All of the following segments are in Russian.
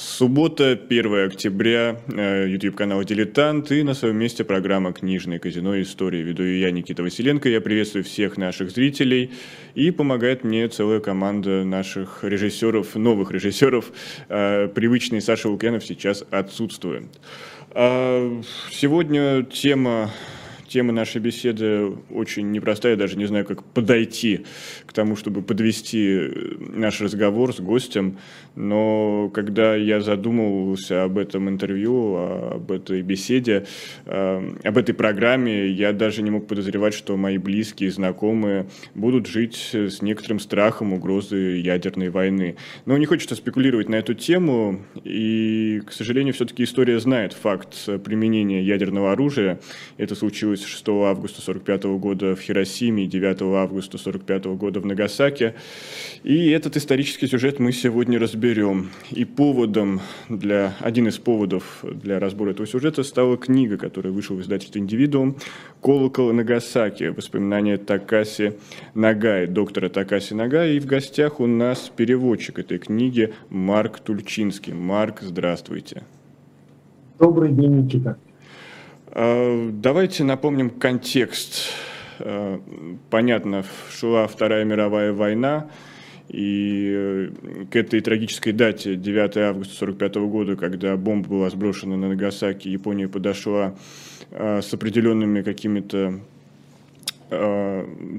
Суббота, 1 октября, э, YouTube-канал «Дилетант» и на своем месте программа «Книжное казино. История». Веду я, Никита Василенко. Я приветствую всех наших зрителей. И помогает мне целая команда наших режиссеров, новых режиссеров. Э, привычный Саша Лукьянов сейчас отсутствует. А, сегодня тема тема нашей беседы очень непростая, даже не знаю, как подойти к тому, чтобы подвести э, наш разговор с гостем, но когда я задумывался об этом интервью, об этой беседе, э, об этой программе, я даже не мог подозревать, что мои близкие, знакомые будут жить с некоторым страхом угрозы ядерной войны. Но не хочется спекулировать на эту тему, и, к сожалению, все-таки история знает факт применения ядерного оружия. Это случилось случилось 6 августа 1945 года в Хиросиме и 9 августа 1945 года в Нагасаке. И этот исторический сюжет мы сегодня разберем. И поводом для, один из поводов для разбора этого сюжета стала книга, которая вышла в издательстве «Индивидуум» «Колокол Нагасаки. Воспоминания Такаси Нагай», доктора Такаси Нагай. И в гостях у нас переводчик этой книги Марк Тульчинский. Марк, здравствуйте. Добрый день, Никита. А, давайте напомним контекст. А, понятно, шла Вторая мировая война, и э, к этой трагической дате, 9 августа 1945 года, когда бомба была сброшена на Нагасаки, Япония подошла а, с определенными какими-то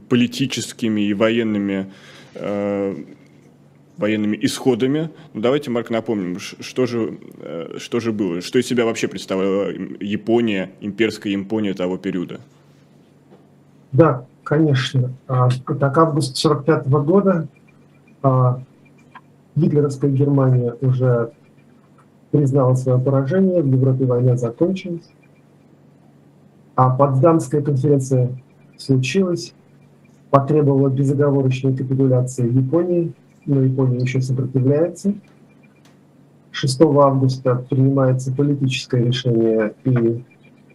политическими и военными военными исходами. Ну, давайте, Марк, напомним, что же, э, что же было, что из себя вообще представляла Япония, имперская Япония того периода? Да, конечно. А, так, август 45 года а, гитлеровская Германия уже признала свое поражение, в Европе война закончилась, а Потсдамская конференция случилась, потребовала безоговорочной капитуляции Японии, но Япония еще сопротивляется. 6 августа принимается политическое решение и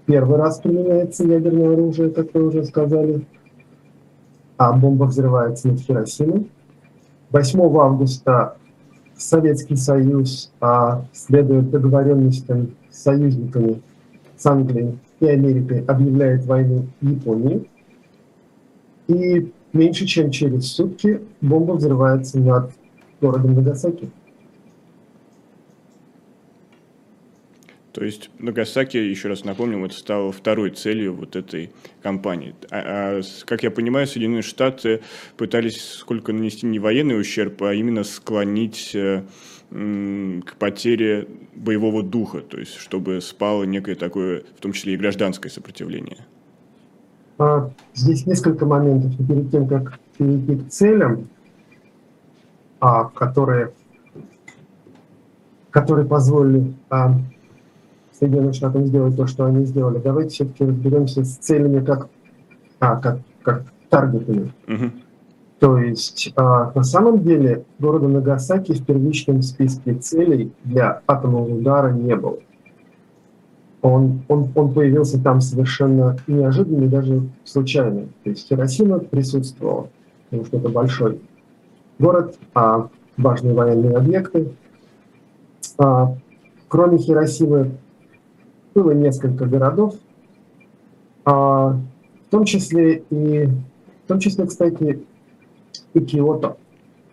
первый раз применяется ядерное оружие, как вы уже сказали, а бомба взрывается над Хиросимой. 8 августа Советский Союз, а, следуя договоренностям с союзниками с Англией и Америкой, объявляет войну Японии. И Меньше чем через сутки бомба взрывается над городом Нагасаки. То есть Нагасаки, еще раз напомним, это стало второй целью вот этой кампании. А, а, как я понимаю, Соединенные Штаты пытались сколько нанести не военный ущерб, а именно склонить э, к потере боевого духа, то есть чтобы спало некое такое, в том числе и гражданское сопротивление. А, здесь несколько моментов. Перед тем, как перейти к целям, а, которые, которые позволили а, Соединенным Штатам сделать то, что они сделали, давайте все-таки разберемся с целями как, а, как, как таргетами. Угу. То есть а, на самом деле города Нагасаки в первичном списке целей для атомного удара не было он, он, он появился там совершенно неожиданно и даже случайно. То есть Хиросима присутствовала, потому что это большой город, а важные военные объекты. А, кроме Хиросимы было несколько городов, а, в том числе и, в том числе, кстати, и Киото,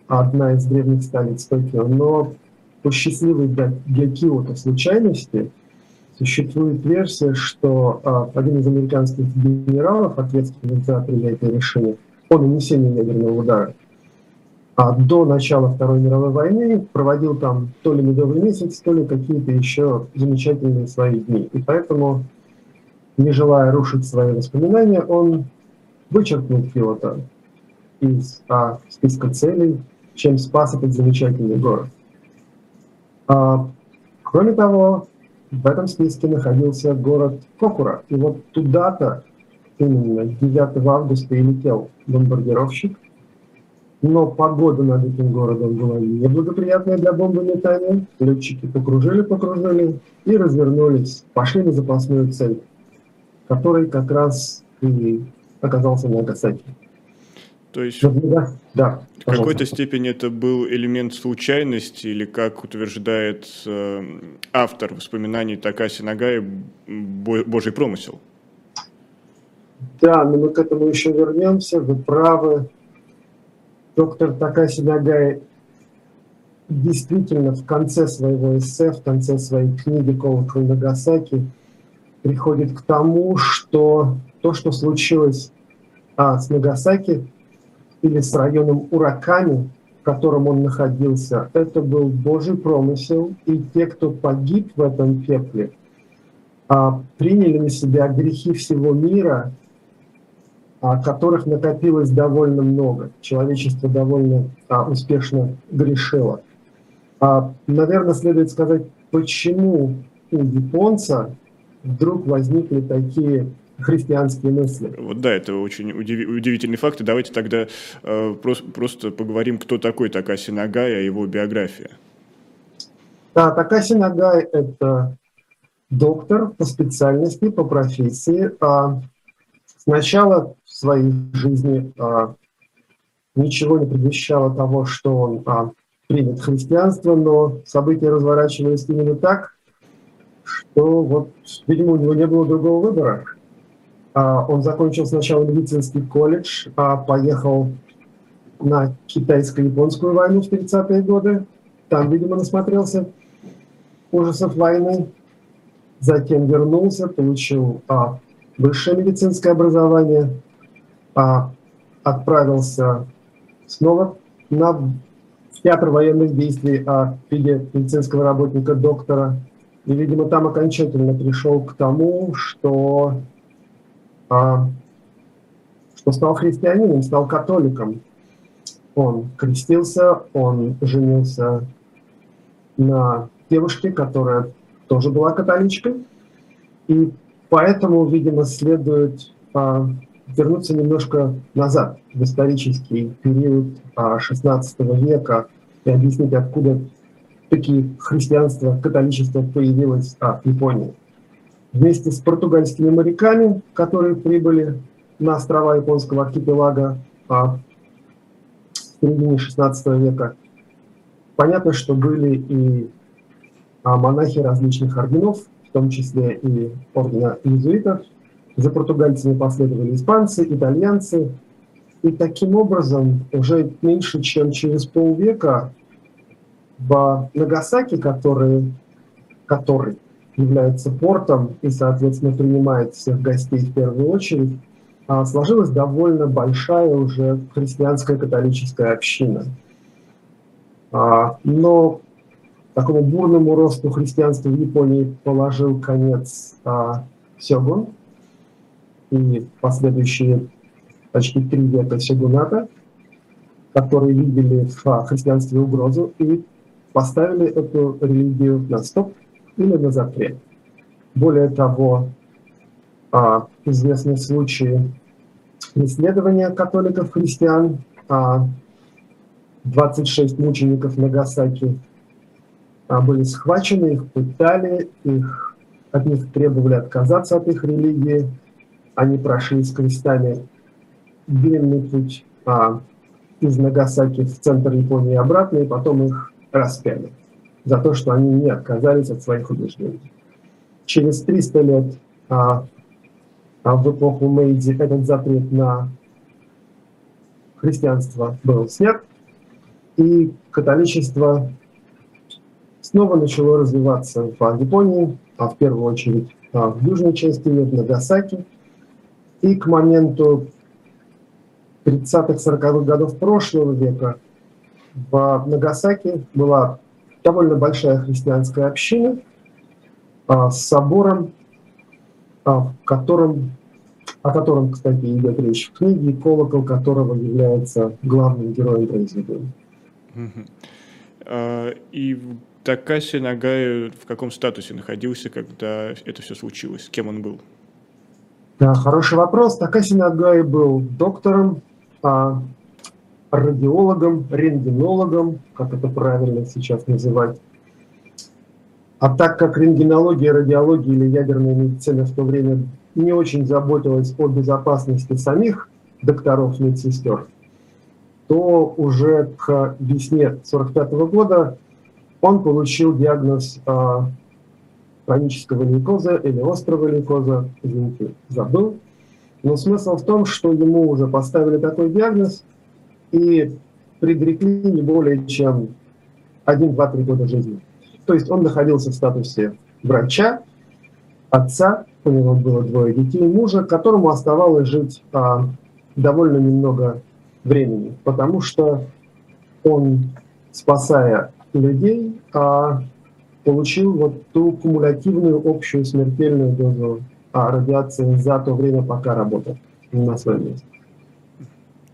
одна из древних столиц Токио. Но по счастливой для, для Киото случайности – Существует версия, что а, один из американских генералов, ответственных за принятие решения о нанесении ядерного удара, а до начала Второй мировой войны проводил там то ли медовый месяц, то ли какие-то еще замечательные свои дни. И поэтому, не желая рушить свои воспоминания, он вычеркнул Киото из а, списка целей, чем спас этот замечательный город. А, кроме того, в этом списке находился город Кокура. И вот туда-то именно 9 августа и летел бомбардировщик. Но погода над этим городом была неблагоприятная для бомбометания. Летчики покружили-покружили и развернулись, пошли на запасную цель, которой как раз и оказался Нагасаки. То есть да, да, в какой-то степени это был элемент случайности, или, как утверждает э, автор воспоминаний Такаси Нагай, Божий промысел? Да, но мы к этому еще вернемся, вы правы. Доктор Такаси Нагай действительно в конце своего эссе, в конце своей книги «Колокол Нагасаки» приходит к тому, что то, что случилось а, с Нагасаки или с районом Ураками, в котором он находился, это был Божий промысел, и те, кто погиб в этом пепле, а, приняли на себя грехи всего мира, а, которых накопилось довольно много. Человечество довольно а, успешно грешило. Наверное, следует сказать, почему у японца вдруг возникли такие христианские мысли. Вот да, это очень удив... удивительный факт. И давайте тогда э, просто, просто поговорим, кто такой Такаси Нагай, о его биографии. Да, Такаси Нагай – это доктор по специальности, по профессии. А сначала в своей жизни а, ничего не предвещало того, что он а, примет христианство, но события разворачивались именно так, что вот, видимо, у него не было другого выбора. А, он закончил сначала медицинский колледж, а поехал на китайско-японскую войну в 30-е годы. Там, видимо, насмотрелся ужасов войны. Затем вернулся, получил а, высшее медицинское образование, а, отправился снова на театр военных действий а, в виде медицинского работника, доктора. И, видимо, там окончательно пришел к тому, что что стал христианином, стал католиком. Он крестился, он женился на девушке, которая тоже была католичкой. И поэтому, видимо, следует а, вернуться немножко назад, в исторический период а, XVI века, и объяснить, откуда такие христианство, католичество появилось а, в Японии вместе с португальскими моряками, которые прибыли на острова японского архипелага а, в середине XVI века. Понятно, что были и а, монахи различных орденов, в том числе и ордена иезуитов. За португальцами последовали испанцы, итальянцы. И таким образом уже меньше чем через полвека в Нагасаки, который, который является портом и, соответственно, принимает всех гостей в первую очередь, а, сложилась довольно большая уже христианская католическая община. А, но такому бурному росту христианства в Японии положил конец а, Сёгун и последующие почти три века сёгуната, которые видели в христианстве угрозу и поставили эту религию на стоп или на запрет. Более того, а, известны случаи исследования католиков-христиан, 26 а, мучеников Нагасаки а, были схвачены, их пытали, их, от них требовали отказаться от их религии, они прошли с крестами длинный путь а, из Нагасаки в центр Японии обратно, и потом их распяли за то, что они не отказались от своих убеждений. Через 300 лет а, а в эпоху Мэйдзи этот запрет на христианство был снят, и католичество снова начало развиваться в Японии, а в первую очередь а, в южной части мира, в Нагасаки. И к моменту 30-40-х годов прошлого века в Нагасаки была довольно большая христианская община а, с собором, а, в котором, о котором, кстати, идет речь в книге, и колокол которого является главным героем произведения. А, и Такаси Нагай в каком статусе находился, когда это все случилось? Кем он был? Да, хороший вопрос. Такаси Нагай был доктором, а, радиологом, рентгенологом, как это правильно сейчас называть. А так как рентгенология, радиология или ядерная медицина в то время не очень заботилась о безопасности самих докторов, медсестер, то уже к весне 1945 года он получил диагноз а, хронического лейкоза или острого лейкоза, извините, забыл. Но смысл в том, что ему уже поставили такой диагноз и предрекли не более чем 1-2-3 года жизни. То есть он находился в статусе врача, отца, у него было двое детей, мужа, которому оставалось жить а, довольно немного времени, потому что он, спасая людей, а, получил вот ту кумулятивную общую смертельную дозу а, радиации за то время, пока работал на своем месте.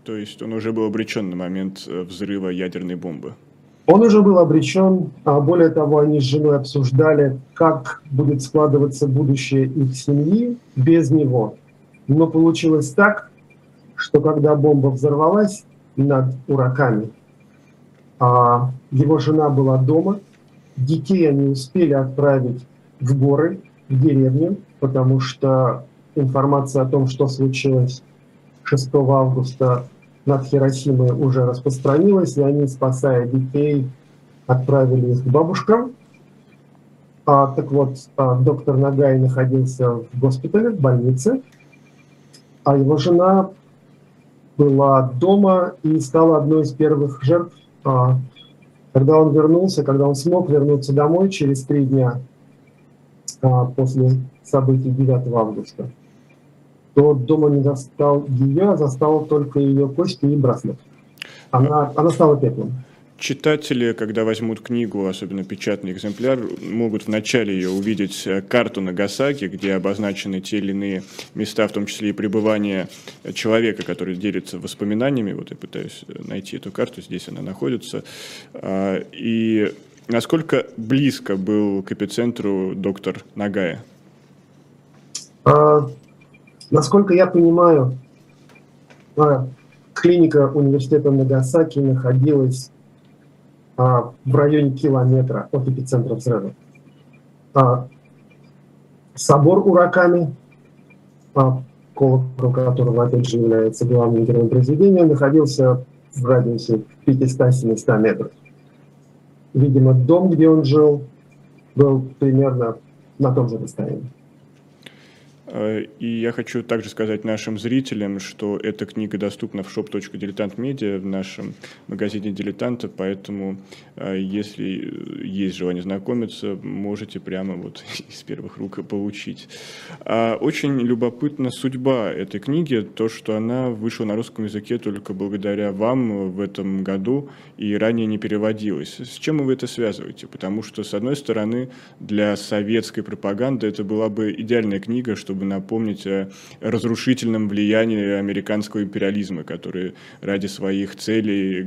То есть он уже был обречен на момент э, взрыва ядерной бомбы? Он уже был обречен. А более того, они с женой обсуждали, как будет складываться будущее их семьи без него. Но получилось так, что когда бомба взорвалась над ураками, а его жена была дома, детей они успели отправить в горы, в деревню, потому что информация о том, что случилось 6 августа над Хиросимой уже распространилась, и они, спасая детей, отправили их к бабушкам. А, так вот, а, доктор Нагай находился в госпитале, в больнице, а его жена была дома и стала одной из первых жертв. А, когда он вернулся, когда он смог вернуться домой через три дня а, после событий 9 августа, то дома не застал ее, а застал только ее кости и браслет. Она, она стала пеплом. Читатели, когда возьмут книгу, особенно печатный экземпляр, могут вначале ее увидеть э, карту Нагасаки, где обозначены те или иные места, в том числе и пребывание человека, который делится воспоминаниями. Вот я пытаюсь э, найти эту карту, здесь она находится. А, и насколько близко был к эпицентру доктор Нагая? А, насколько я понимаю, а, клиника университета Нагасаки находилась а, в районе километра от эпицентра взрыва. А, собор Ураками, а, колокол которого, опять же, является главным героем произведения, находился в радиусе 500-700 метров. Видимо, дом, где он жил, был примерно на том же расстоянии. Э, и я хочу также сказать нашим зрителям, что эта книга доступна в shop.diletantmedia в нашем магазине «Дилетанта», поэтому э, если есть желание знакомиться, можете прямо вот из первых рук получить. А очень любопытна судьба этой книги, то, что она вышла на русском языке только благодаря вам в этом году и ранее не переводилась. С чем вы это связываете? Потому что, с одной стороны, для советской пропаганды это была бы идеальная книга, чтобы чтобы напомнить о разрушительном влиянии американского империализма, который ради своих целей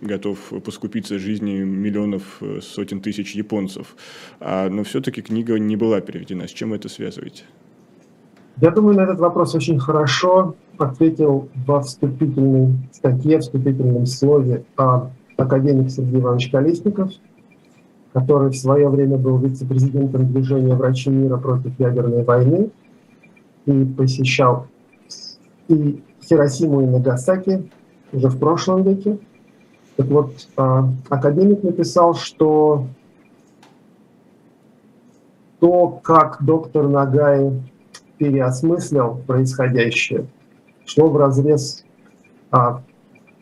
готов поскупиться жизнью миллионов, э, сотен тысяч японцев. А, но все-таки книга не была переведена. С чем вы это связываете? Я думаю, на этот вопрос очень хорошо ответил во вступительной статье, вступительном слове академик Сергей Иванович Колесников, который в свое время был вице-президентом движения «Врачи мира против ядерной войны», и посещал и Хиросиму и Нагасаки уже в прошлом веке. Так вот, а, академик написал, что то, как доктор Нагай переосмыслил происходящее, шло в разрез а,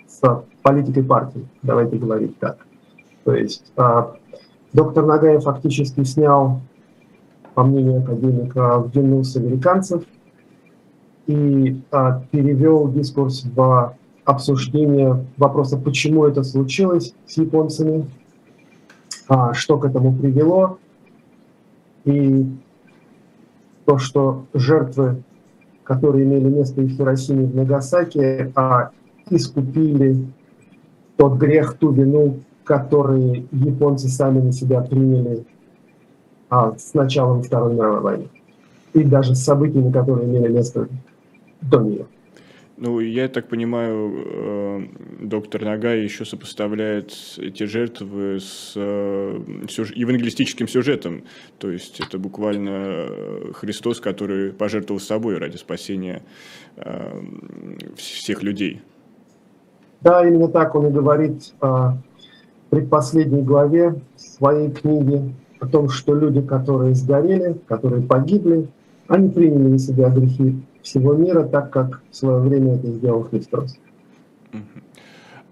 с политикой партии, давайте говорить так. То есть а, доктор Нагай фактически снял, по мнению академика, в вину с американцев – и а, перевел дискурс в обсуждение вопроса, почему это случилось с японцами, а, что к этому привело, и то, что жертвы, которые имели место в Хиросиме и в Нагасаки, а, искупили тот грех, ту вину, которые японцы сами на себя приняли а, с началом Второй мировой войны. И даже с событиями, которые имели место до нее. Ну, я так понимаю, э, доктор Нагай еще сопоставляет эти жертвы с э, евангелистическим сюжетом. То есть это буквально э, Христос, который пожертвовал собой ради спасения всех людей. Да, именно так он и говорит в предпоследней главе своей книги о том, что люди, которые сгорели, которые погибли, они приняли на себя грехи всего мира, так как в свое время это сделал Христос.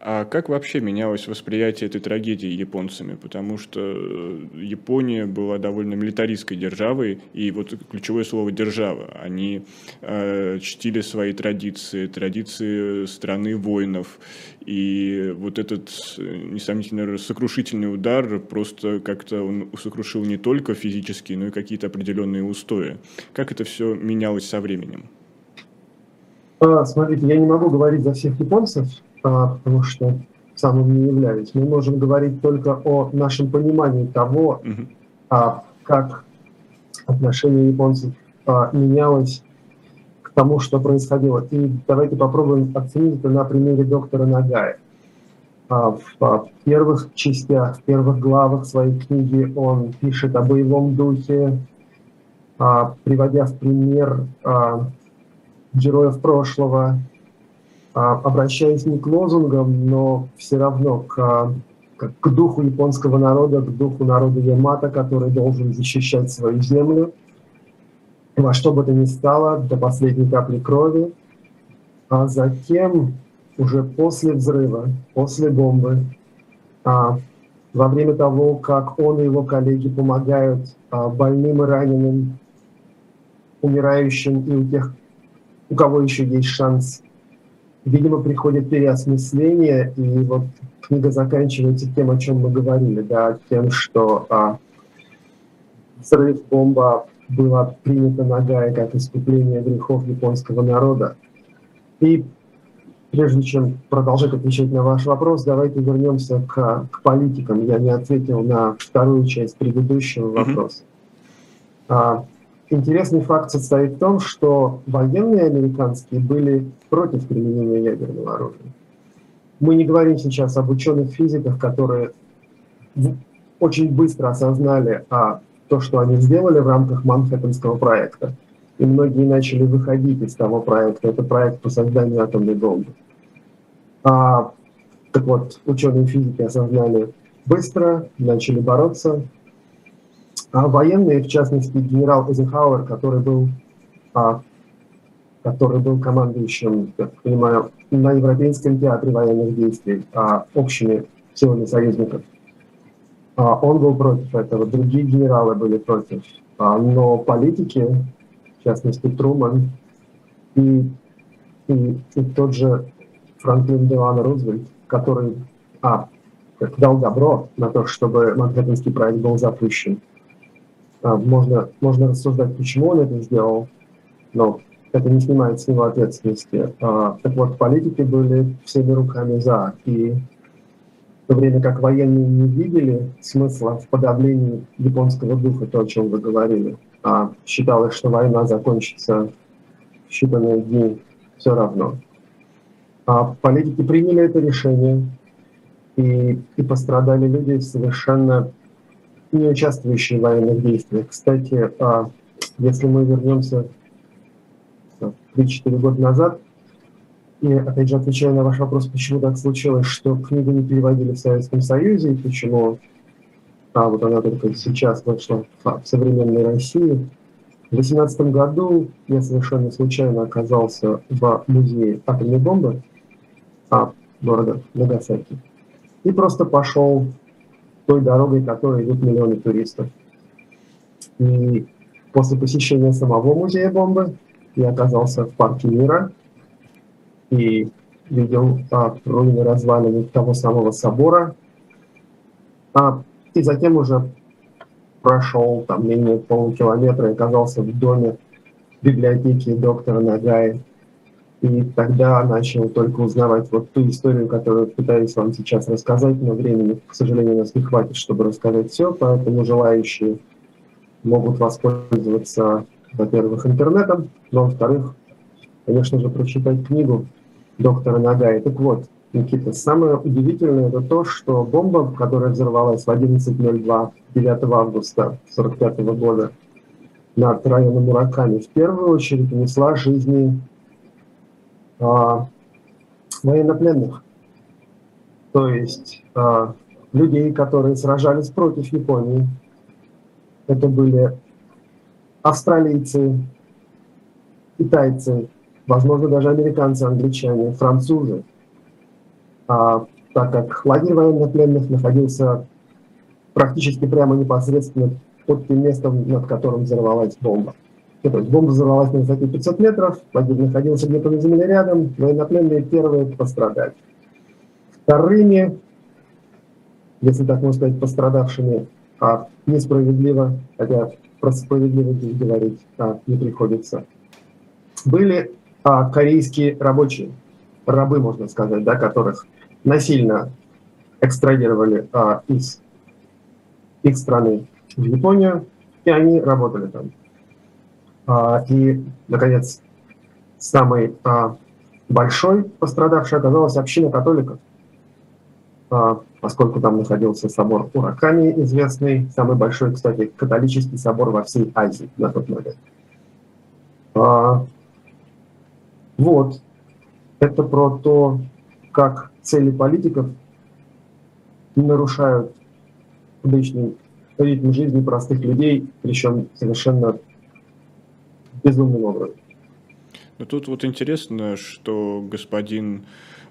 А как вообще менялось восприятие этой трагедии японцами? Потому что э, Япония была довольно милитаристской державой, и вот ключевое слово «держава». Они э, чтили свои традиции, традиции страны воинов. И вот этот, э, несомненно, сокрушительный удар просто как-то он сокрушил не только физически, но и какие-то определенные устои. Как это все менялось со временем? А, смотрите, я не могу говорить за всех японцев, потому что сам им не являюсь. Мы можем говорить только о нашем понимании того, а, как отношение японцев а, менялось к тому, что происходило. И давайте попробуем оценить это на примере доктора Нагая. А, в, первых частях, в первых главах своей книги он пишет о боевом духе, приводя в пример героев прошлого, а, обращаясь не к лозунгам, но все равно к, к духу японского народа, к духу народа Ямато, который должен защищать свою землю во что бы то ни стало, до последней капли крови. А затем, уже после взрыва, после бомбы, а, во время того, как он и его коллеги помогают больным и раненым, умирающим и у тех, у кого еще есть шанс видимо, приходит переосмысление, и вот книга заканчивается тем, о чем мы говорили, да, тем, что а, взрыв бомба была принята ногой как искупление грехов японского народа. И прежде чем продолжать отвечать на ваш вопрос, давайте вернемся к, к политикам. Я не ответил на вторую часть предыдущего вопроса. Mm-hmm. Интересный факт состоит в том, что военные американские были против применения ядерного оружия. Мы не говорим сейчас об ученых физиках, которые очень быстро осознали а, то, что они сделали в рамках Манхэттенского проекта. И многие начали выходить из того проекта. Это проект по созданию атомной бомбы. А, так вот, ученые физики осознали быстро, начали бороться, военные, в частности, генерал Эйзенхауэр, который был, а, который был командующим, я понимаю, на Европейском театре военных действий а, общими силами союзников. А, он был против этого, другие генералы были против. А, но политики, в частности, Труман и, и, и тот же Франклин Делано Рузвельт, который а, дал добро на то, чтобы Манхэттенский проект был запущен, а, можно, можно рассуждать, почему он это сделал, но это не снимает с него ответственности. А, так вот, политики были всеми руками за. И в то время как военные не видели смысла в подавлении японского духа, то, о чем вы говорили, а считалось, что война закончится в считанные дни все равно. А политики приняли это решение, и, и пострадали люди совершенно не участвующие в военных действиях. Кстати, а, если мы вернемся 3-4 года назад, и опять же отвечая на ваш вопрос, почему так случилось, что книгу не переводили в Советском Союзе, и почему а вот она только сейчас вышла в современной России. В 2018 году я совершенно случайно оказался в музее атомной бомбы а, города Нагасаки и просто пошел той дорогой, которой идут миллионы туристов. И после посещения самого музея бомбы я оказался в парке мира и видел а, руины развалины того самого собора. А, и затем уже прошел там менее полукилометра и оказался в доме библиотеки доктора Нагаи и тогда начал только узнавать вот ту историю, которую пытаюсь вам сейчас рассказать, но времени, к сожалению, у нас не хватит, чтобы рассказать все, поэтому желающие могут воспользоваться, во-первых, интернетом, но, во-вторых, конечно же, прочитать книгу доктора Нагая. Так вот, Никита, самое удивительное это то, что бомба, которая взорвалась в 11.02 9 августа 1945 года над районом Мураками, в первую очередь унесла жизни военнопленных. то есть э, людей, которые сражались против Японии. Это были австралийцы, китайцы, возможно, даже американцы, англичане, французы, а, так как лагерь военнопленных находился практически прямо непосредственно под тем местом, над которым взорвалась бомба. Есть бомба взорвалась на высоте 500 метров, лагерь находился где-то на земле рядом, военнопленные первые пострадали. Вторыми, если так можно сказать, пострадавшими, а несправедливо, хотя про справедливость говорить а, не приходится, были а, корейские рабочие, рабы, можно сказать, да, которых насильно экстрадировали а, из их страны в Японию, и они работали там. А, и, наконец, самый а, большой пострадавший оказалась община католиков, а, поскольку там находился собор Ураками, известный, самый большой, кстати, католический собор во всей Азии на тот момент. Вот, это про то, как цели политиков нарушают обычный ритм жизни простых людей, причем совершенно безумным образом. Но ну, тут вот интересно, что господин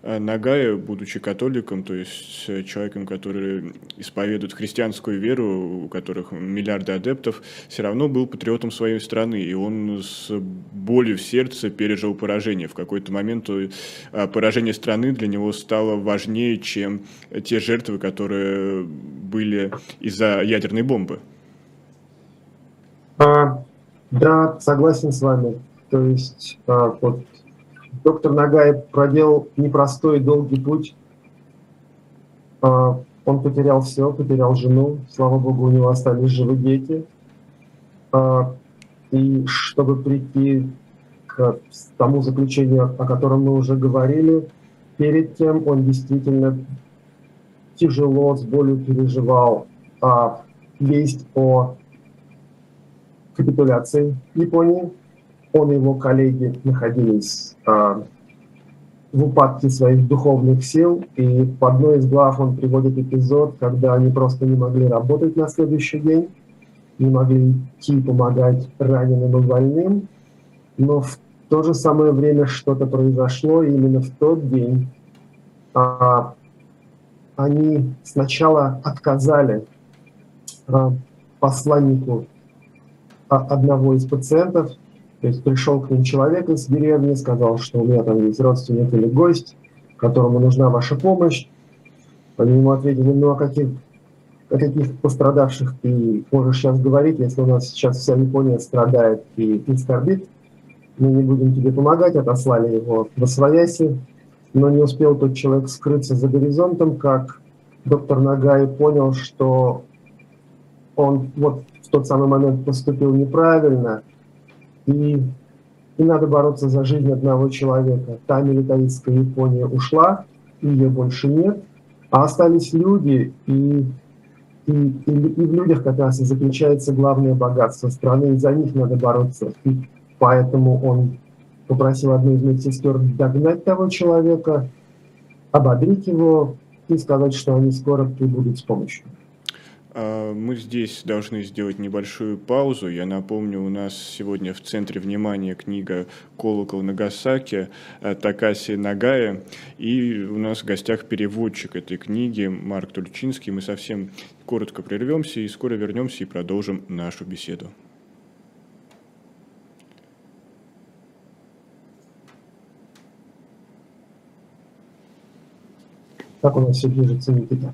Э, Нагая, будучи католиком, то есть э, человеком, который исповедует христианскую веру, у которых миллиарды адептов, все равно был патриотом своей страны, и он с болью в сердце пережил поражение. В какой-то момент э, поражение страны для него стало важнее, чем те жертвы, которые были из-за ядерной бомбы. А, да, согласен с вами. То есть а, вот доктор Нагай проделал непростой долгий путь. А, он потерял все, потерял жену, слава богу, у него остались живы дети. А, и чтобы прийти к тому заключению, о котором мы уже говорили, перед тем он действительно тяжело, с болью переживал а, весть о капитуляции Японии, он и его коллеги находились э, в упадке своих духовных сил, и в одной из глав он приводит эпизод, когда они просто не могли работать на следующий день, не могли идти помогать раненым и больным, но в то же самое время что-то произошло, и именно в тот день а, они сначала отказали а, посланнику а, одного из пациентов, то есть пришел к ним человек из деревни, сказал, что у меня там есть родственник или гость, которому нужна ваша помощь. Они ему ответили, ну о каких, о каких пострадавших ты можешь сейчас говорить, если у нас сейчас вся Япония страдает и, и скорбит. Мы не будем тебе помогать, отослали его в Освояси, но не успел тот человек скрыться за горизонтом, как доктор Нагай понял, что он вот тот самый момент поступил неправильно – и, и надо бороться за жизнь одного человека. Та милитаристская Япония ушла, ее больше нет, а остались люди, и, и, и, и в людях как раз и заключается главное богатство страны, и за них надо бороться. И поэтому он попросил одну из медсестер догнать того человека, ободрить его и сказать, что они скоро прибудут с помощью. А, мы здесь должны сделать небольшую паузу. Я напомню, у нас сегодня в центре внимания книга «Колокол Нагасаки» Такаси Нагая. И у нас в гостях переводчик этой книги Марк Тульчинский. Мы совсем коротко прервемся и скоро вернемся и продолжим нашу беседу. Как у нас все движется, Никита?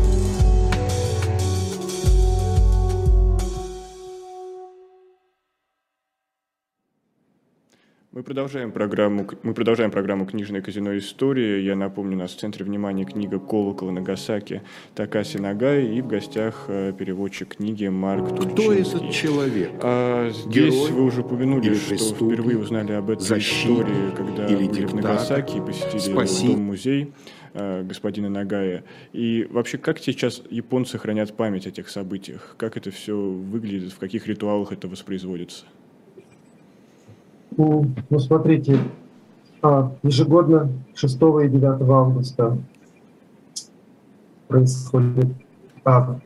Мы продолжаем программу, мы продолжаем программу «Книжное казино. История». Я напомню, у нас в центре внимания книга «Колокол Нагасаки» Такаси Нагай и в гостях э, переводчик книги Марк Тульчинский. Кто этот человек? А, здесь Герой вы уже упомянули, что впервые узнали об этой истории, когда или были диктатор, в Нагасаки и посетили спаси. дом-музей э, господина Нагая. И вообще, как сейчас японцы хранят память о тех событиях? Как это все выглядит, в каких ритуалах это воспроизводится? Ну, смотрите, а, ежегодно 6 и 9 августа происходит а,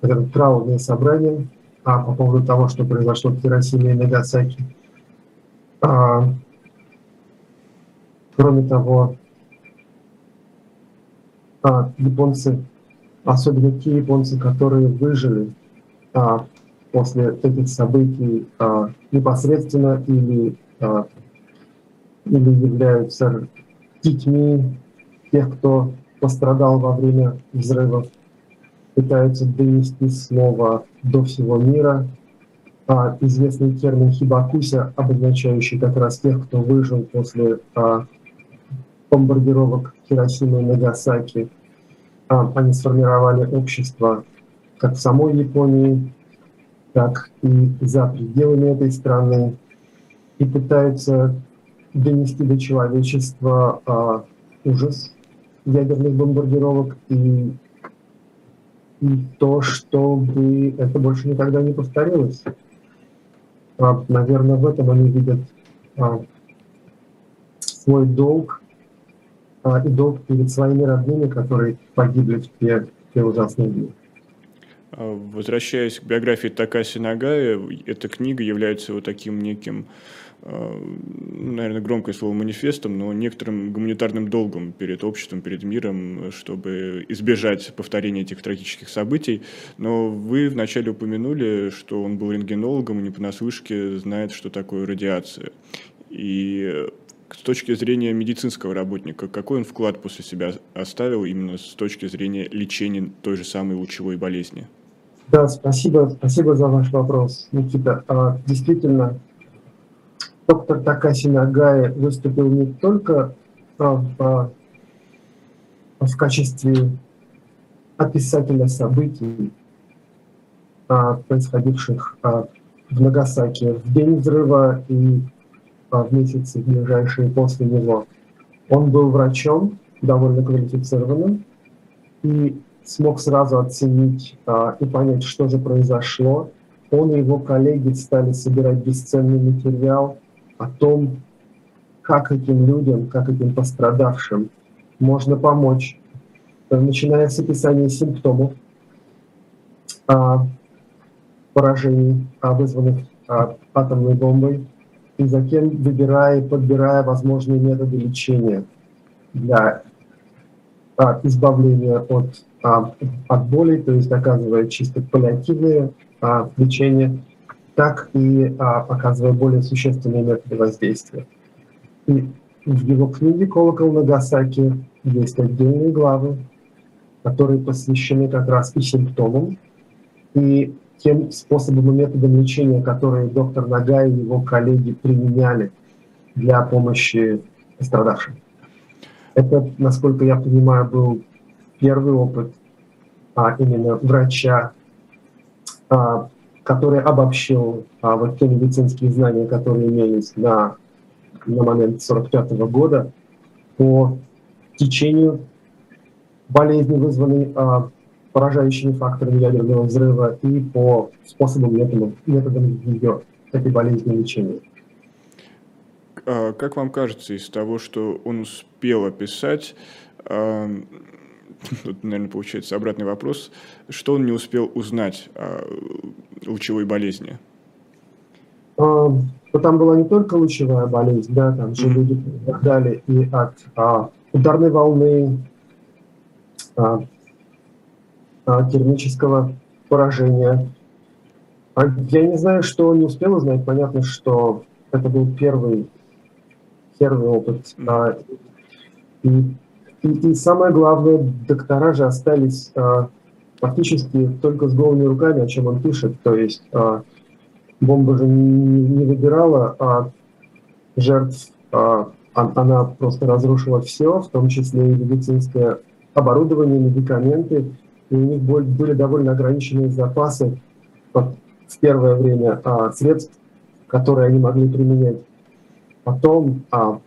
это траурное собрание а, по поводу того, что произошло в Хиросиме и Нагасаки. А, кроме того, а, японцы, особенно те японцы, которые выжили а, после этих событий а, непосредственно или, а, или являются детьми тех, кто пострадал во время взрывов, пытаются донести снова до всего мира. А, известный термин хибакуся, обозначающий как раз тех, кто выжил после а, бомбардировок Хиросимы и Нагасаки. А, они сформировали общество как в самой Японии, так и за пределами этой страны, и пытаются донести до человечества а, ужас ядерных бомбардировок и, и то, чтобы это больше никогда не повторилось. А, наверное, в этом они видят а, свой долг а, и долг перед своими родными, которые погибли в те, в те ужасные дни. А, возвращаясь к биографии Такаси Нагая, эта книга является вот таким неким, а, наверное, громкое слово манифестом, но некоторым гуманитарным долгом перед обществом, перед миром, чтобы избежать повторения этих трагических событий. Но вы вначале упомянули, что он был рентгенологом и не понаслышке знает, что такое радиация. И с точки зрения медицинского работника, какой он вклад после себя оставил именно с точки зрения лечения той же самой лучевой болезни? Да, спасибо, спасибо за ваш вопрос, Никита. А, действительно, доктор Такаси Нагай выступил не только а, в, в качестве описателя событий, а, происходивших а, в Нагасаки в день взрыва и в месяцы ближайшие после него. Он был врачом, довольно квалифицированным, и смог сразу оценить а, и понять, что же произошло. Он и его коллеги стали собирать бесценный материал о том, как этим людям, как этим пострадавшим можно помочь, начиная с описания симптомов а, поражений, а, вызванных а, атомной бомбой, и затем выбирая и подбирая возможные методы лечения для а, избавления от от боли, то есть оказывая чисто паллиативное а, лечение, так и а, оказывая более существенные методы воздействия. И в его книге «Колокол Нагасаки» есть отдельные главы, которые посвящены как раз и симптомам, и тем способам и методам лечения, которые доктор Нагай и его коллеги применяли для помощи пострадавшим. Это, насколько я понимаю, был первый опыт а, именно врача, а, который обобщил а, вот те медицинские знания, которые имелись на, на момент 45 года по течению болезни, вызванной а, поражающими факторами ядерного взрыва и по способам, методам, методам ее, этой болезни лечения. А, как вам кажется, из того, что он успел описать, тут, наверное, получается обратный вопрос, что он не успел узнать о лучевой болезни? А, там была не только лучевая болезнь, да, там же люди страдали и от а, ударной волны, а, а, термического поражение. А я не знаю, что он не успел узнать. Понятно, что это был первый, первый опыт. А, и, и, и самое главное, доктора же остались а, фактически только с голыми руками, о чем он пишет. То есть а, бомба же не, не выбирала а жертв, а, она просто разрушила все, в том числе и медицинское оборудование, медикаменты. И у них были довольно ограниченные запасы в первое время а, средств, которые они могли применять. Потом, а,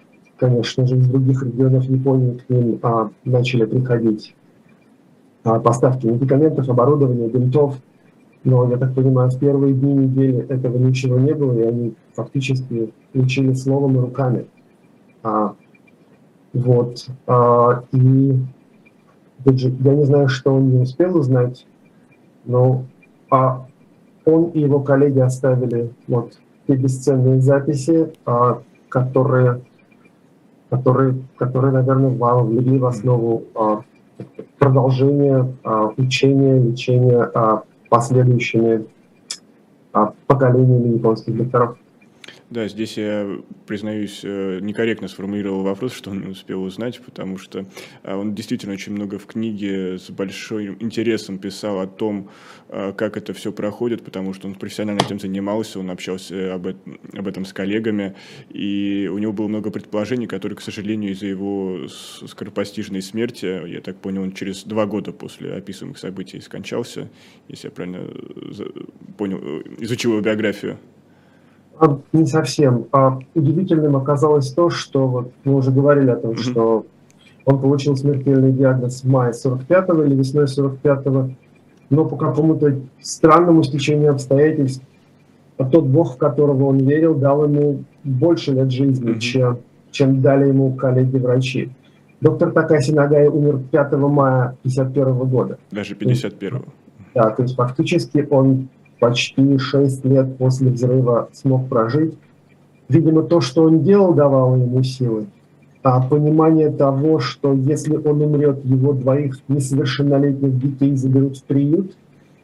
конечно же, из других регионов Японии к ним а, начали приходить а, поставки медикаментов, оборудования, бинтов. Но, я так понимаю, в первые дни недели этого ничего не было, и они фактически лечили словом и руками. А, вот. А, и я не знаю, что он не успел узнать, но а, он и его коллеги оставили вот те бесценные записи, а, которые, которые, которые, наверное, влегли в основу а, продолжения а, учения, лечения последующими поколениями японских докторов. Да, здесь я, признаюсь, э, некорректно сформулировал вопрос, что он не успел узнать, потому что э, он действительно очень много в книге с большим интересом писал о том, э, как это все проходит, потому что он профессионально этим занимался, он общался об об этом с коллегами, и у него было много предположений, которые, к сожалению, из-за его скоропостижной смерти, я так понял, он через два года после описываемых событий скончался, если я правильно понял, изучил его биографию. А, не совсем. А удивительным оказалось то, что вот мы уже говорили о том, mm-hmm. что он получил смертельный диагноз в мае 45-го или весной 45-го, но по какому-то странному стечению обстоятельств а тот бог, в которого он верил, дал ему больше лет жизни, mm-hmm. чем, чем дали ему коллеги-врачи. Доктор Такаси Нагай умер 5 мая 51 года. Даже 51-го. Да, то есть фактически он почти 6 лет после взрыва смог прожить. Видимо, то, что он делал, давало ему силы. А понимание того, что если он умрет, его двоих несовершеннолетних детей заберут в приют,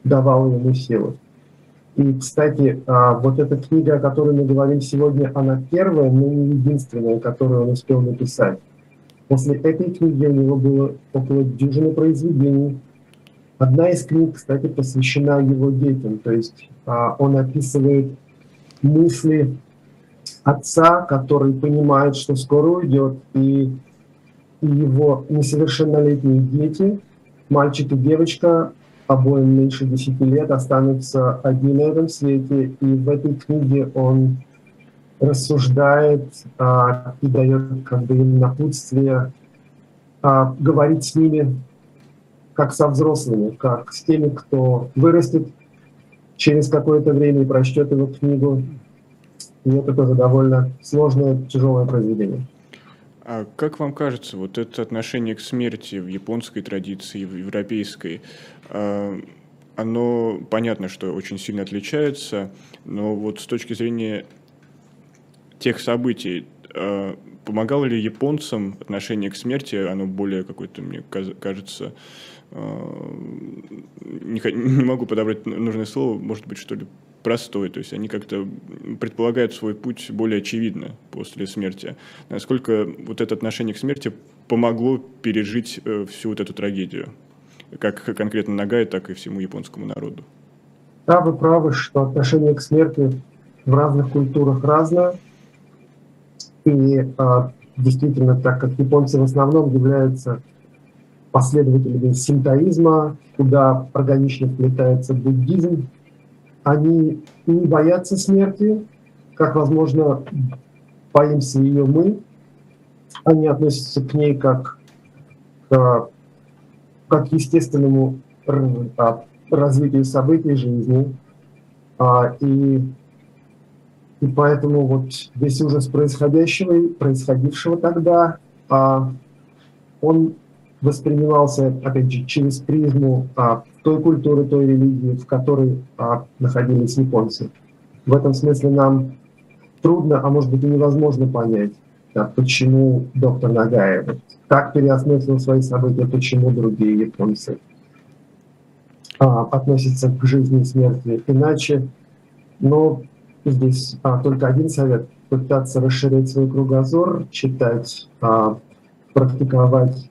давало ему силы. И, кстати, а, вот эта книга, о которой мы говорим сегодня, она первая, но не единственная, которую он успел написать. После этой книги у него было около дюжины произведений, Одна из книг, кстати, посвящена его детям, то есть а, он описывает мысли отца, который понимает, что скоро уйдет, и, его несовершеннолетние дети, мальчик и девочка, обоим меньше 10 лет, останутся одни на этом свете. И в этой книге он рассуждает а, и дает как бы им напутствие а, говорить с ними как со взрослыми, как с теми, кто вырастет через какое-то время и прочтет его книгу. И это тоже довольно сложное, тяжелое произведение. А как вам кажется, вот это отношение к смерти в японской традиции, в европейской, а, оно понятно, что очень сильно отличается, но вот с точки зрения тех событий, а, помогало ли японцам отношение к смерти, оно более какое-то, мне кажется, не, не могу подобрать нужное слово, может быть, что ли, простой, то есть они как-то предполагают свой путь более очевидно после смерти. Насколько вот это отношение к смерти помогло пережить э, всю вот эту трагедию, как конкретно Нагай, так и всему японскому народу? Да, вы правы, что отношение к смерти в разных культурах разное. И а, действительно, так как японцы в основном являются последователями синтоизма, куда органично вплетается буддизм, они не боятся смерти, как, возможно, боимся ее мы. Они относятся к ней как к, как к естественному а, развитию событий жизни. А, и, и поэтому вот весь ужас происходящего, происходившего тогда, а, он воспринимался, опять же, через призму а, той культуры, той религии, в которой а, находились японцы. В этом смысле нам трудно, а может быть и невозможно понять, да, почему доктор Нагаев так переосмыслил свои события, почему другие японцы. а, относится к жизни и смерти иначе. Но здесь а, только один совет – пытаться расширять свой кругозор, читать, а, практиковать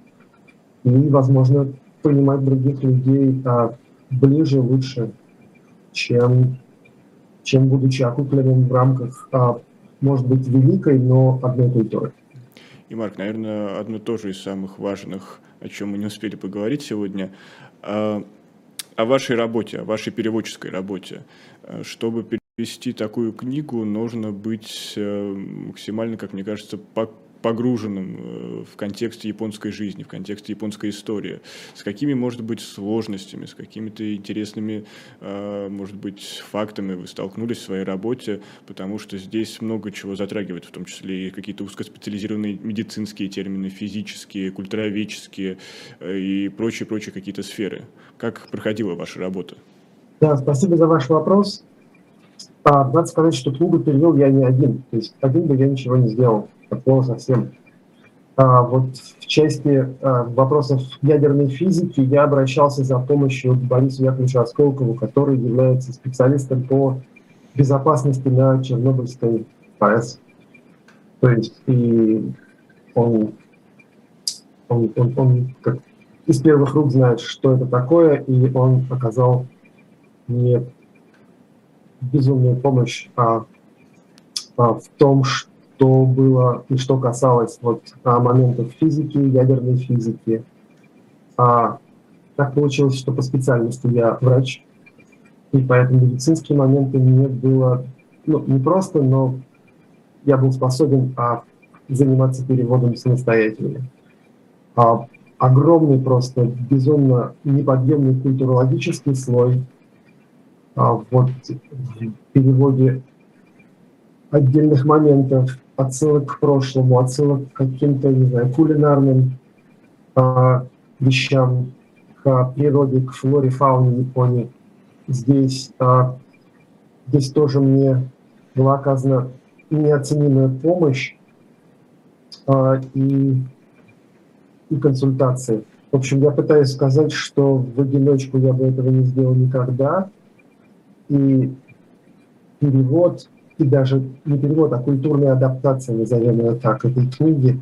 и, возможно, понимать других людей а, ближе, лучше, чем, чем будучи окупленным в рамках, а, может быть, великой, но одной культуры. И, Марк, наверное, одно тоже из самых важных, о чем мы не успели поговорить сегодня, а, о вашей работе, о вашей переводческой работе. Чтобы перевести такую книгу, нужно быть э, максимально, как мне кажется, погруженным э, в контекст японской жизни, в контексте японской истории, с какими, может быть, сложностями, с какими-то интересными, э, может быть, фактами вы столкнулись в своей работе, потому что здесь много чего затрагивает, в том числе и какие-то узкоспециализированные медицинские термины, физические, культуроведческие э, и прочие-прочие какие-то сферы. Как проходила ваша работа? Да, спасибо за ваш вопрос. Надо сказать, что книгу перевел я не один. То есть один бы я ничего не сделал такого совсем. А, вот в части а, вопросов ядерной физики я обращался за помощью к Борису Яковлевичу Осколкову, который является специалистом по безопасности на Чернобыльской АЭС. То есть и он, он, он, он как из первых рук знает, что это такое, и он оказал мне безумную помощь а, а, в том, что что было и что касалось вот а, моментов физики, ядерной физики. А, так получилось, что по специальности я врач, и поэтому медицинские моменты мне было ну, не просто, но я был способен а, заниматься переводом самостоятельно. А, огромный просто, безумно неподъемный культурологический слой. А, вот в переводе отдельных моментов отсылок к прошлому, отсылок к каким-то, не знаю, кулинарным а, вещам, к природе, к флоре, фауне Японии. Здесь, а, здесь тоже мне была оказана неоценимая помощь а, и, и консультации. В общем, я пытаюсь сказать, что в одиночку я бы этого не сделал никогда. И перевод и даже не перевод, а культурная адаптация, назовем ее так, этой книги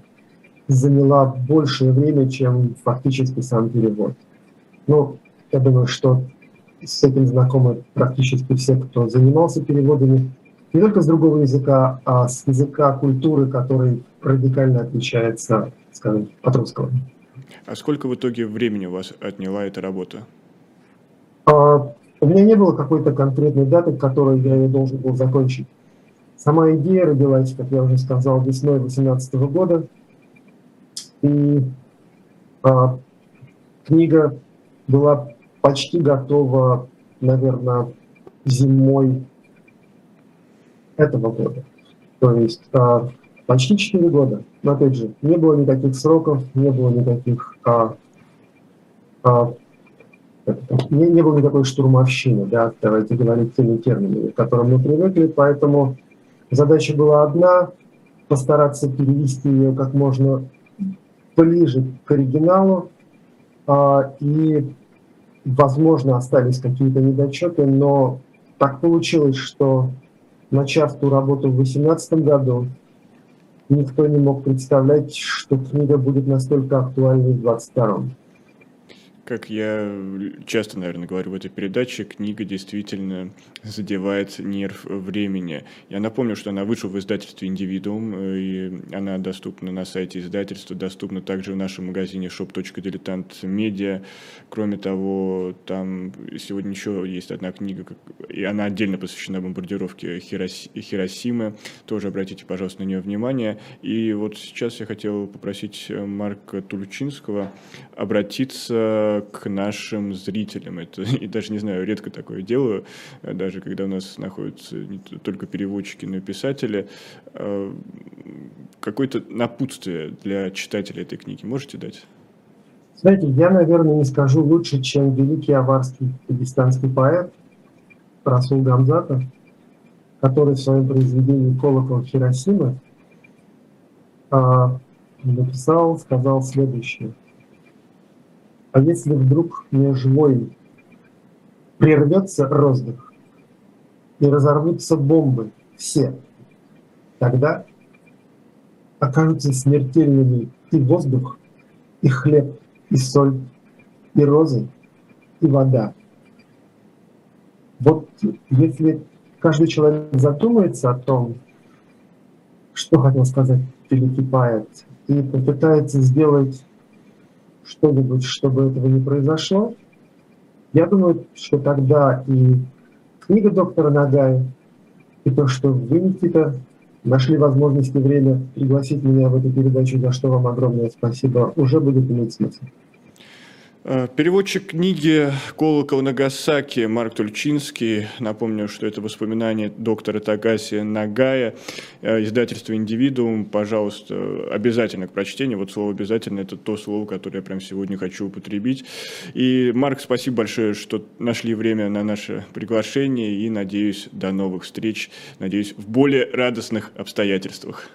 заняла большее время, чем фактически сам перевод. Ну, я думаю, что с этим знакомы практически все, кто занимался переводами, не только с другого языка, а с языка культуры, который радикально отличается, скажем, от русского. А сколько в итоге времени у вас отняла эта работа? А, у меня не было какой-то конкретной даты, к которой я ее должен был закончить. Сама идея родилась, как я уже сказал, весной 2018 года. И а, книга была почти готова, наверное, зимой этого года. То есть а, почти 4 года. Но опять же, не было никаких сроков, не было никаких... А, а, не, не было никакой штурмовщины, да, давайте говорить теми терминами, к которым мы привыкли, поэтому Задача была одна – постараться перевести ее как можно ближе к оригиналу, а, и, возможно, остались какие-то недочеты, но так получилось, что начав ту работу в 2018 году, никто не мог представлять, что книга будет настолько актуальной в 2022. Как я часто, наверное, говорю в этой передаче, книга действительно задевает нерв времени. Я напомню, что она вышла в издательстве «Индивидуум», и она доступна на сайте издательства, доступна также в нашем магазине shop.diletant.media. Кроме того, там сегодня еще есть одна книга, и она отдельно посвящена бомбардировке Хиросимы. Тоже обратите, пожалуйста, на нее внимание. И вот сейчас я хотел попросить Марка Тулучинского обратиться к нашим зрителям. Это, и даже не знаю, редко такое делаю, даже когда у нас находятся не только переводчики, но и писатели. А, какое-то напутствие для читателя этой книги можете дать? Знаете, я, наверное, не скажу лучше, чем великий аварский дагестанский поэт Расул Гамзатов, который в своем произведении «Колокол Хиросимы» а, написал, сказал следующее – а если вдруг не живой прервется воздух и разорвутся бомбы, все, тогда окажутся смертельными и воздух, и хлеб, и соль, и розы, и вода. Вот если каждый человек задумается о том, что хотел сказать великий поэт, и попытается сделать что-нибудь, чтобы этого не произошло, я думаю, что тогда и книга доктора Нагая, и то, что вы, Никита, нашли возможность и время пригласить меня в эту передачу, за что вам огромное спасибо, уже будет иметь смысл. Э, переводчик книги «Колокол Нагасаки» Марк Тульчинский. Напомню, что это воспоминания доктора Тагаси Нагая, э, издательство «Индивидуум». Пожалуйста, обязательно к прочтению. Вот слово «обязательно» – это то слово, которое я прямо сегодня хочу употребить. И, Марк, спасибо большое, что нашли время на наше приглашение. И, надеюсь, до новых встреч. Надеюсь, в более радостных обстоятельствах.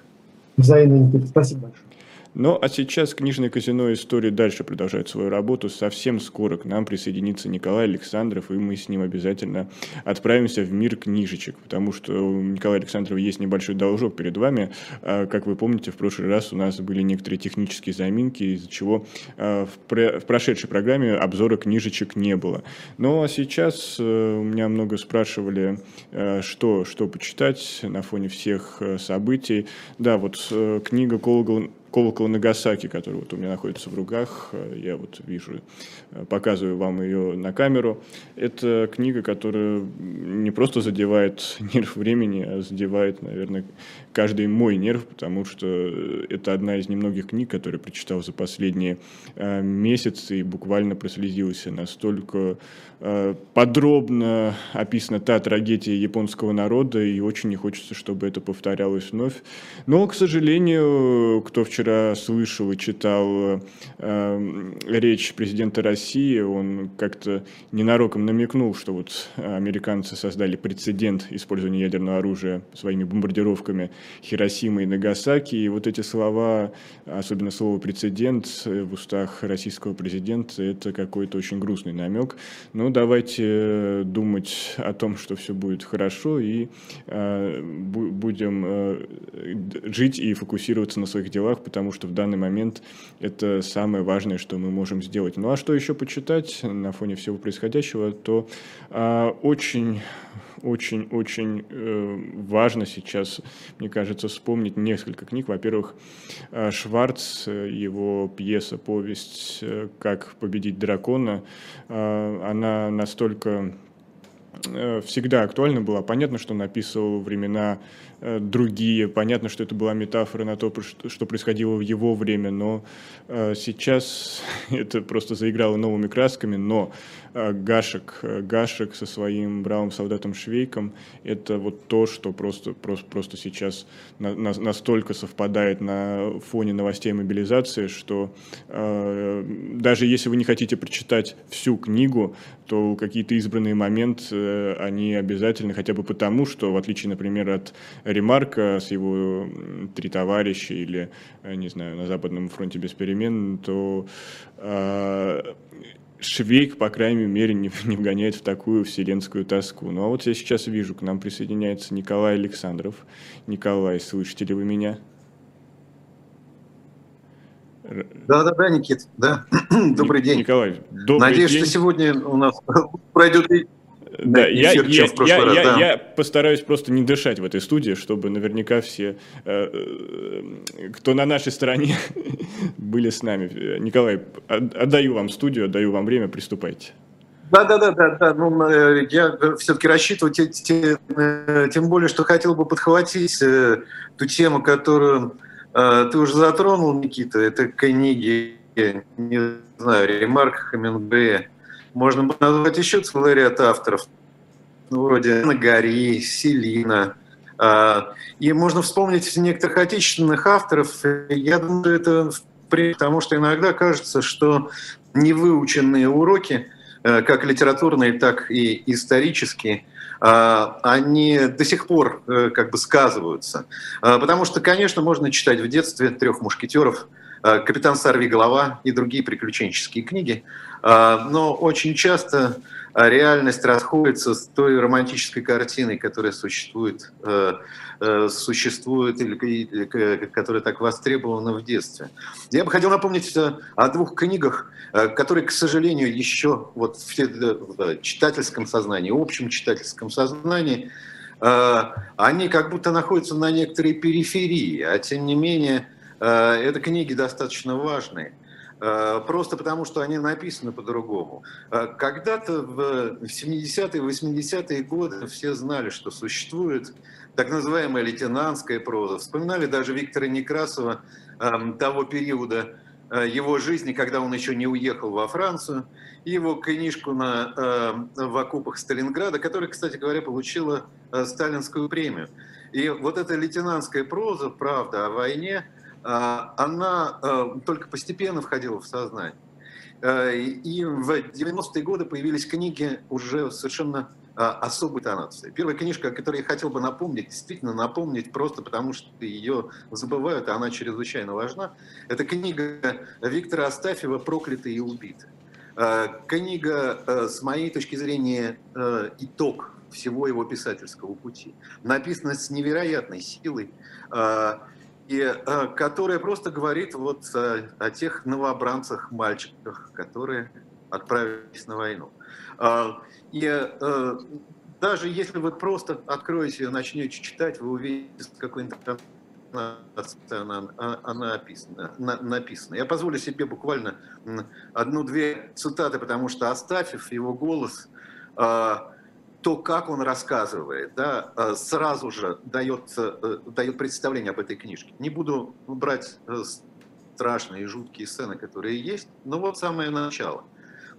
Взаимно, Спасибо большое. Ну, а сейчас книжное казино истории дальше продолжает свою работу. Совсем скоро к нам присоединится Николай Александров, и мы с ним обязательно отправимся в мир книжечек, потому что у Николая Александрова есть небольшой должок перед вами. А, как вы помните, в прошлый раз у нас были некоторые технические заминки, из-за чего а, в прошедшей программе обзора книжечек не было. Ну, а сейчас э, у меня много спрашивали, э, что, что почитать на фоне всех э, событий. Да, вот книга Колгл колокол Нагасаки, который вот у меня находится в руках, э, я вот вижу, э, показываю вам ее на камеру. Это книга, которая не просто задевает нерв времени, а задевает, наверное, каждый мой нерв, потому что это одна из немногих книг, которые прочитал за последние э, месяцы и буквально прослезился. Настолько подробно описана та трагедия японского народа, и очень не хочется, чтобы это повторялось вновь. Но, к сожалению, кто вчера слышал и читал э, речь президента России, он как-то ненароком намекнул, что вот американцы создали прецедент использования ядерного оружия своими бомбардировками Хиросимы и Нагасаки, и вот эти слова, особенно слово «прецедент» в устах российского президента, это какой-то очень грустный намек. Ну, давайте думать о том, что все будет хорошо, и э, будем э, жить и фокусироваться на своих делах, потому что в данный момент это самое важное, что мы можем сделать. Ну а что еще почитать на фоне всего происходящего, то а, очень очень-очень э, важно сейчас, мне кажется, вспомнить несколько книг. Во-первых, э, Шварц, его пьеса, повесть э, «Как победить дракона», э, она настолько э, всегда актуальна была. Понятно, что написывал времена Э, другие. Понятно, что это была метафора на то, что происходило в его время, но э, сейчас это просто заиграло новыми красками, но э, Гашек, Гашек со своим бравым солдатом Швейком, это вот то, что просто, просто, просто сейчас на, на, настолько совпадает на фоне новостей мобилизации, что э, даже если вы не хотите прочитать всю книгу, то какие-то избранные моменты, они обязательно, хотя бы потому, что, в отличие, например, от Ремарка с его «Три товарища» или, э, не знаю, «На Западном фронте без перемен», то э, Швейк, по крайней мере, не, не вгоняет в такую вселенскую тоску. Ну а вот я сейчас вижу, к нам присоединяется Николай Александров. Николай, слышите ли вы меня? Да, да, да, Никит, да. Добрый день. Николай, добрый Надеюсь, день. что сегодня у нас пройдет да, я, я, я, раз, я, да. я постараюсь просто не дышать в этой студии, чтобы наверняка все, э, э, кто на нашей стороне, были с нами. Николай, отдаю вам студию, отдаю вам время, приступайте. Да, да, да, да, да. Ну, э, я все-таки рассчитываю, те, те, тем более, что хотел бы подхватить ту тему, которую ты уже затронул, Никита. Это книги, не знаю, ремарк Хемингуэя можно бы назвать еще целый ряд авторов, ну, вроде Нагари, Селина. А, и можно вспомнить некоторых отечественных авторов. Я думаю, это потому что иногда кажется, что невыученные уроки, э, как литературные, так и исторические, а, они до сих пор э, как бы сказываются. А, потому что, конечно, можно читать в детстве трех мушкетеров, «Капитан Сарви Голова» и другие приключенческие книги. Но очень часто реальность расходится с той романтической картиной, которая существует, существует или которая так востребована в детстве. Я бы хотел напомнить о двух книгах, которые, к сожалению, еще вот в читательском сознании, общем читательском сознании – Э, они как будто находятся на некоторой периферии, а тем не менее э, это книги достаточно важные. Э, просто потому, что они написаны по-другому. Когда-то в 70-е, 80-е годы все знали, что существует так называемая лейтенантская проза. Вспоминали даже Виктора Некрасова эм, того периода, Э, его жизни, когда он еще не уехал во Францию, его книжку на, э, в окопах Сталинграда, которая, кстати говоря, получила э, сталинскую премию. И вот эта лейтенантская проза, правда о войне, она только постепенно входила в сознание. И в 90-е годы появились книги уже совершенно а, особой тонации. Первая книжка, о которой я хотел бы напомнить, действительно напомнить, просто потому что ее забывают, а она чрезвычайно важна, это книга Виктора Астафьева «Проклятые и убиты». А, книга, а, с моей точки зрения, итог всего его писательского пути. Написана с невероятной силой, и которая просто говорит вот о тех новобранцах, мальчиках, которые отправились на войну. И э, даже если вы просто откроете, начнете читать, вы увидите, какой она, она описана, на, написана. Я позволю себе буквально одну-две цитаты, потому что Астафьев, его голос, э, то, как он рассказывает, да, э, сразу же дает, э, дает представление об этой книжке. Не буду брать э, страшные и жуткие сцены, которые есть, но вот самое начало –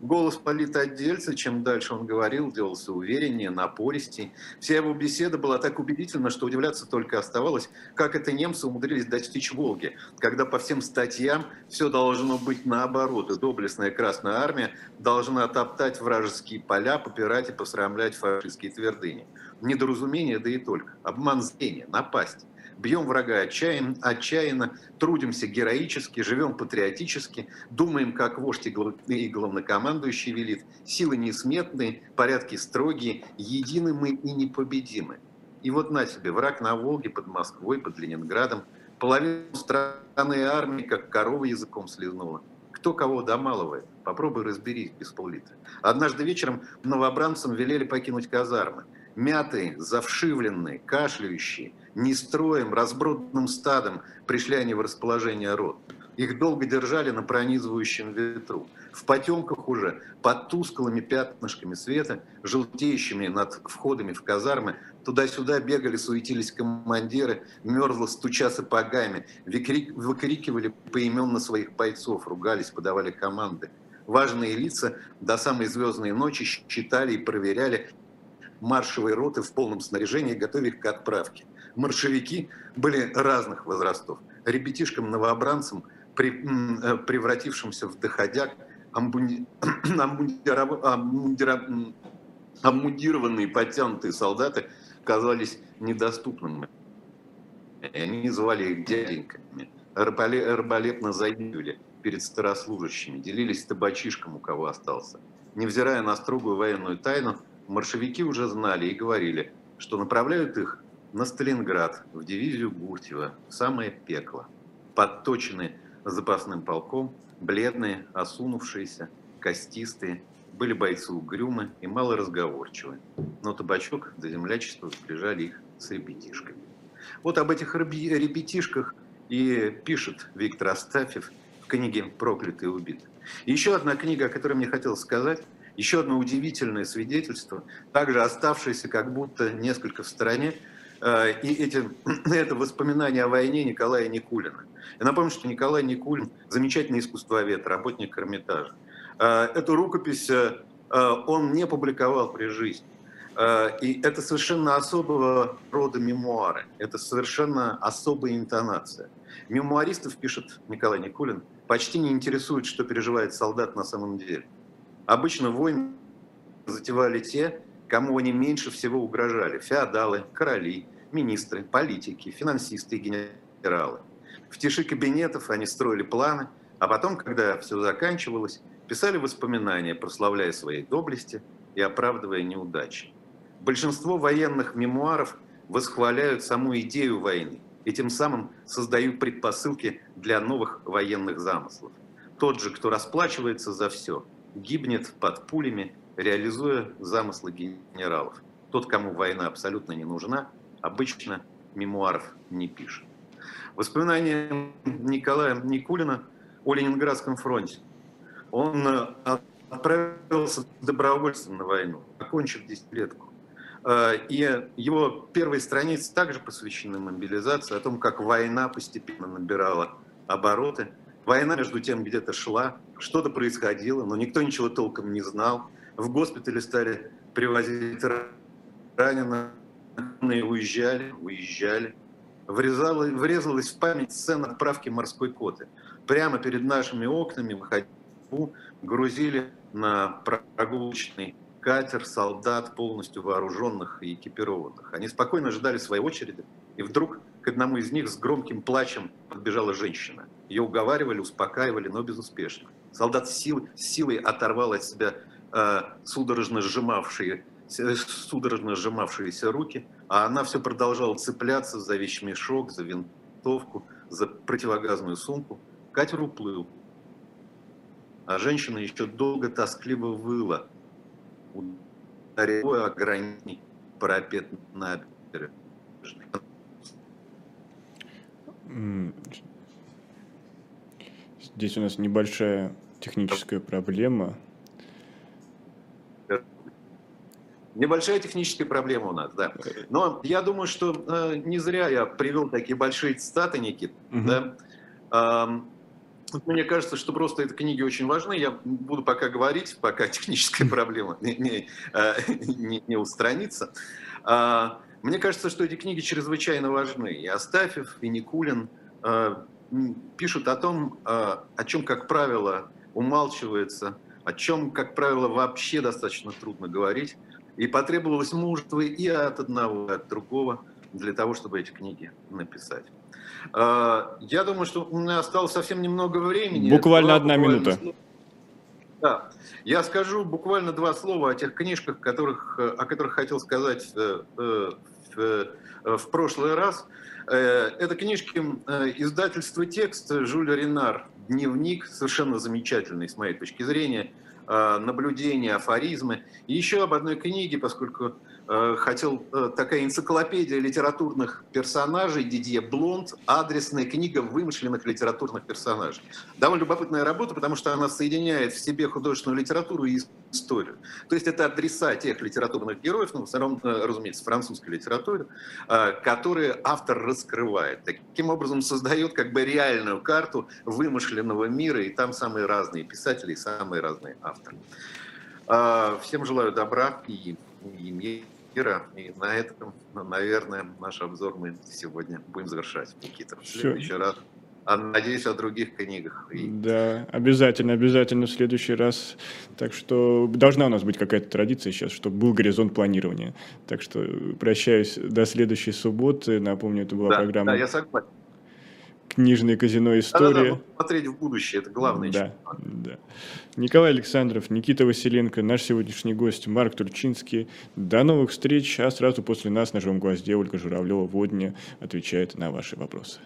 Голос политотдельца, чем дальше он говорил, делался увереннее, напористей. Вся его беседа была так убедительна, что удивляться только оставалось, как это немцы умудрились достичь Волги, когда по всем статьям все должно быть наоборот, и доблестная Красная Армия должна топтать вражеские поля, попирать и посрамлять фашистские твердыни. Недоразумение, да и только. Обман зрения, напасть. Бьем врага отчаянно, отчаянно, трудимся героически, живем патриотически, думаем, как вождь и главнокомандующий велит. Силы несметные, порядки строгие, едины мы и непобедимы. И вот на тебе, враг на Волге, под Москвой, под Ленинградом, половину страны армии, как корова языком слезнула. Кто кого домалывает? Попробуй разберись без пол-литра. Однажды вечером новобранцам велели покинуть казармы. Мятые, завшивленные, кашляющие – не строем, разбродным стадом пришли они в расположение рот. Их долго держали на пронизывающем ветру. В потемках уже, под тусклыми пятнышками света, желтеющими над входами в казармы, туда-сюда бегали, суетились командиры, мерзло стуча сапогами, выкрикивали поименно своих бойцов, ругались, подавали команды. Важные лица до самой звездной ночи считали и проверяли маршевые роты в полном снаряжении, готовя их к отправке маршевики были разных возрастов. Ребятишкам-новобранцам, э, превратившимся в доходяг, обмундированные, подтянутые солдаты казались недоступными. И они называли их дяденьками, арбалетно заигрывали перед старослужащими, делились табачишком, у кого остался. Невзирая на строгую военную тайну, маршевики уже знали и говорили, что направляют их на Сталинград, в дивизию Гуртьева, в самое пекло. Подточенные запасным полком, бледные, осунувшиеся, костистые, были бойцы угрюмы и малоразговорчивы. Но табачок до землячества сближали их с ребятишками. Вот об этих ребятишках и пишет Виктор Астафьев в книге «Проклятый и убит». еще одна книга, о которой мне хотелось сказать, еще одно удивительное свидетельство, также оставшееся как будто несколько в стороне, Э, и эти, это воспоминания о войне Николая Никулина. Я напомню, что Николай Никулин – замечательный искусствовед, работник Эрмитажа. Э, эту рукопись э, он не публиковал при жизни. И это совершенно особого рода мемуары, это совершенно особая интонация. Мемуаристов, пишет Николай Никулин, почти не интересует, что переживает солдат на самом деле. Обычно войны затевали те, кому они меньше всего угрожали – феодалы, короли, министры, политики, финансисты и генералы. В тиши кабинетов они строили планы, а потом, когда все заканчивалось, писали воспоминания, прославляя свои доблести и оправдывая неудачи. Большинство военных мемуаров восхваляют саму идею войны и тем самым создают предпосылки для новых военных замыслов. Тот же, кто расплачивается за все, гибнет под пулями, реализуя замыслы генералов. Тот, кому война абсолютно не нужна, обычно мемуаров не пишет. Воспоминания Николая Никулина о Ленинградском фронте. Он э, отправился добровольцем на войну, окончив десятилетку. Э, и его первые страницы также посвящены мобилизации, о том, как война постепенно набирала обороты. Война, между тем, где-то шла, что-то происходило, но никто ничего толком не знал. В госпитале стали привозить раненых, уезжали, уезжали врезала, врезалась в память сцена отправки морской коты. Прямо перед нашими окнами выходили, грузили на прогулочный катер солдат, полностью вооруженных и экипированных. Они спокойно ждали своей очереди, и вдруг к одному из них с громким плачем подбежала женщина. Ее уговаривали, успокаивали, но безуспешно. Солдат с силой, с силой оторвал от себя э, судорожно сжимавшие судорожно сжимавшиеся руки, а она все продолжала цепляться за вещмешок, за винтовку, за противогазную сумку. Катер уплыл. А женщина еще долго тоскливо выла, ударила о гранит парапет набережной. Здесь у нас небольшая техническая проблема. Небольшая техническая проблема у нас, да. Но я думаю, что э, не зря я привел такие большие цитаты, Никит. Угу. Да? Э, мне кажется, что просто эти книги очень важны. Я буду пока говорить, пока техническая проблема не, не, э, не, не устранится. Э, мне кажется, что эти книги чрезвычайно важны. И Астафьев, и Никулин э, пишут о том, э, о чем, как правило, умалчивается, о чем, как правило, вообще достаточно трудно говорить. И потребовалось мужество и от одного, и от другого для того, чтобы эти книги написать. А, я думаю, что у меня осталось совсем немного времени. Буквально одна буквально минута. Да. Я скажу буквально два слова о тех книжках, которых, о которых хотел сказать э, э, в, в, э, прошлый раз. Это книжки издательства «Текст» Жюля Ренар «Дневник», совершенно замечательный с моей точки зрения, наблюдения, афоризмы. И еще об одной книге, поскольку Э, хотел э, такая энциклопедия литературных персонажей Дидье Блонд, адресная книга вымышленных литературных персонажей. Довольно любопытная работа, потому что она соединяет в себе художественную литературу и историю. То есть это адреса тех литературных героев, ну, в основном, э, разумеется, французской литературы, которые автор раскрывает. Таким образом создает как бы реальную карту вымышленного мира, и там самые разные писатели и самые разные авторы. Всем желаю добра и, и мира. И на этом, наверное, наш обзор мы сегодня будем завершать, Никита. В следующий раз а надеюсь, о других книгах. Да, обязательно, обязательно в следующий раз. Так что должна у нас быть какая-то традиция сейчас, чтобы был горизонт планирования. Так что прощаюсь до следующей субботы. Напомню, это была да, программа. Да, я согласен. Книжное казино «История». Да, да, смотреть в будущее, это главное. Да, да. Николай Александров, Никита Василенко, наш сегодняшний гость Марк Турчинский. До новых встреч, а сразу после нас на живом гвозде Ольга Журавлева Водня отвечает на ваши вопросы.